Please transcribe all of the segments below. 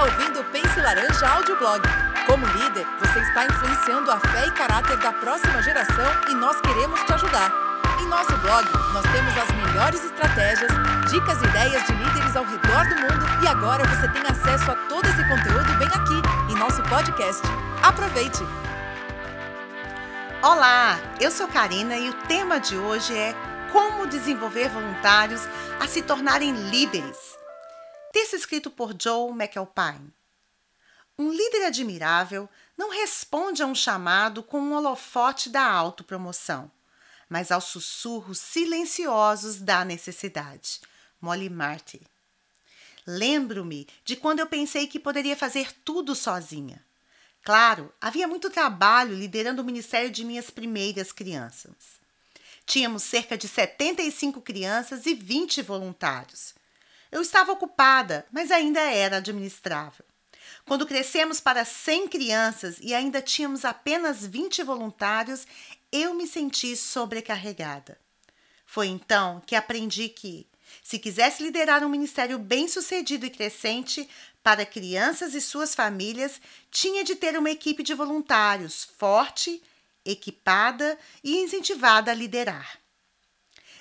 está ouvindo o Pense Laranja Audioblog. Como líder, você está influenciando a fé e caráter da próxima geração e nós queremos te ajudar. Em nosso blog, nós temos as melhores estratégias, dicas e ideias de líderes ao redor do mundo e agora você tem acesso a todo esse conteúdo bem aqui, em nosso podcast. Aproveite! Olá, eu sou Karina e o tema de hoje é Como desenvolver voluntários a se tornarem líderes. Texto escrito por Joe McAlpine. Um líder admirável não responde a um chamado com um holofote da autopromoção, mas aos sussurros silenciosos da necessidade. Molly Marty. Lembro-me de quando eu pensei que poderia fazer tudo sozinha. Claro, havia muito trabalho liderando o ministério de minhas primeiras crianças. Tínhamos cerca de 75 crianças e 20 voluntários. Eu estava ocupada, mas ainda era administrável. Quando crescemos para 100 crianças e ainda tínhamos apenas 20 voluntários, eu me senti sobrecarregada. Foi então que aprendi que, se quisesse liderar um ministério bem-sucedido e crescente para crianças e suas famílias, tinha de ter uma equipe de voluntários forte, equipada e incentivada a liderar.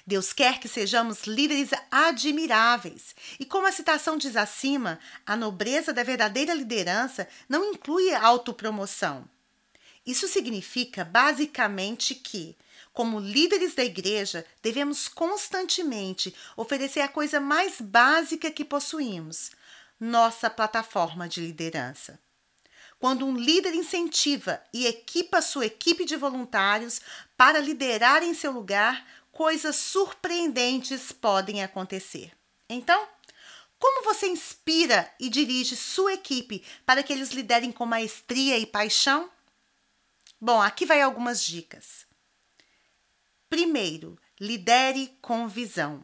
Deus quer que sejamos líderes admiráveis. E como a citação diz acima, a nobreza da verdadeira liderança não inclui autopromoção. Isso significa basicamente que, como líderes da igreja, devemos constantemente oferecer a coisa mais básica que possuímos: nossa plataforma de liderança. Quando um líder incentiva e equipa sua equipe de voluntários para liderar em seu lugar, coisas surpreendentes podem acontecer. Então, como você inspira e dirige sua equipe para que eles liderem com maestria e paixão? Bom, aqui vai algumas dicas. Primeiro, lidere com visão.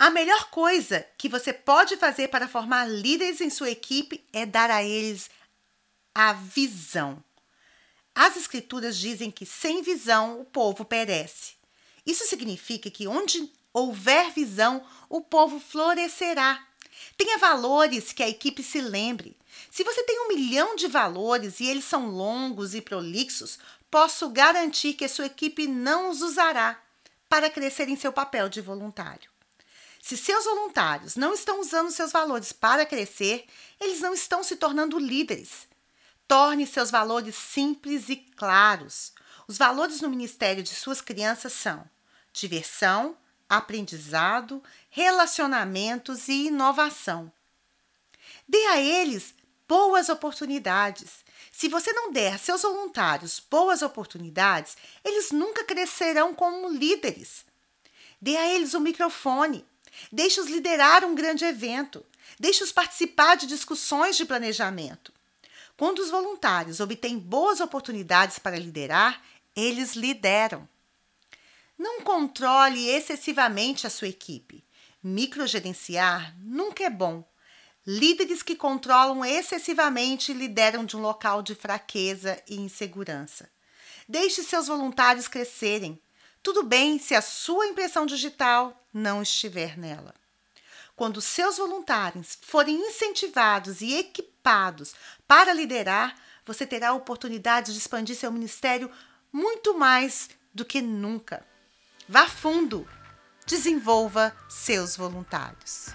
A melhor coisa que você pode fazer para formar líderes em sua equipe é dar a eles a visão. As Escrituras dizem que sem visão o povo perece. Isso significa que onde houver visão, o povo florescerá. Tenha valores que a equipe se lembre. Se você tem um milhão de valores e eles são longos e prolixos, posso garantir que a sua equipe não os usará para crescer em seu papel de voluntário. Se seus voluntários não estão usando seus valores para crescer, eles não estão se tornando líderes. Torne seus valores simples e claros. Os valores no ministério de suas crianças são diversão, aprendizado, relacionamentos e inovação. Dê a eles boas oportunidades. Se você não der a seus voluntários boas oportunidades, eles nunca crescerão como líderes. Dê a eles um microfone. Deixe-os liderar um grande evento. Deixe-os participar de discussões de planejamento. Quando os voluntários obtêm boas oportunidades para liderar, eles lideram. Não controle excessivamente a sua equipe. Microgerenciar nunca é bom. Líderes que controlam excessivamente lideram de um local de fraqueza e insegurança. Deixe seus voluntários crescerem. Tudo bem se a sua impressão digital não estiver nela. Quando seus voluntários forem incentivados e equipados para liderar, você terá a oportunidade de expandir seu ministério muito mais do que nunca. Vá fundo, desenvolva seus voluntários.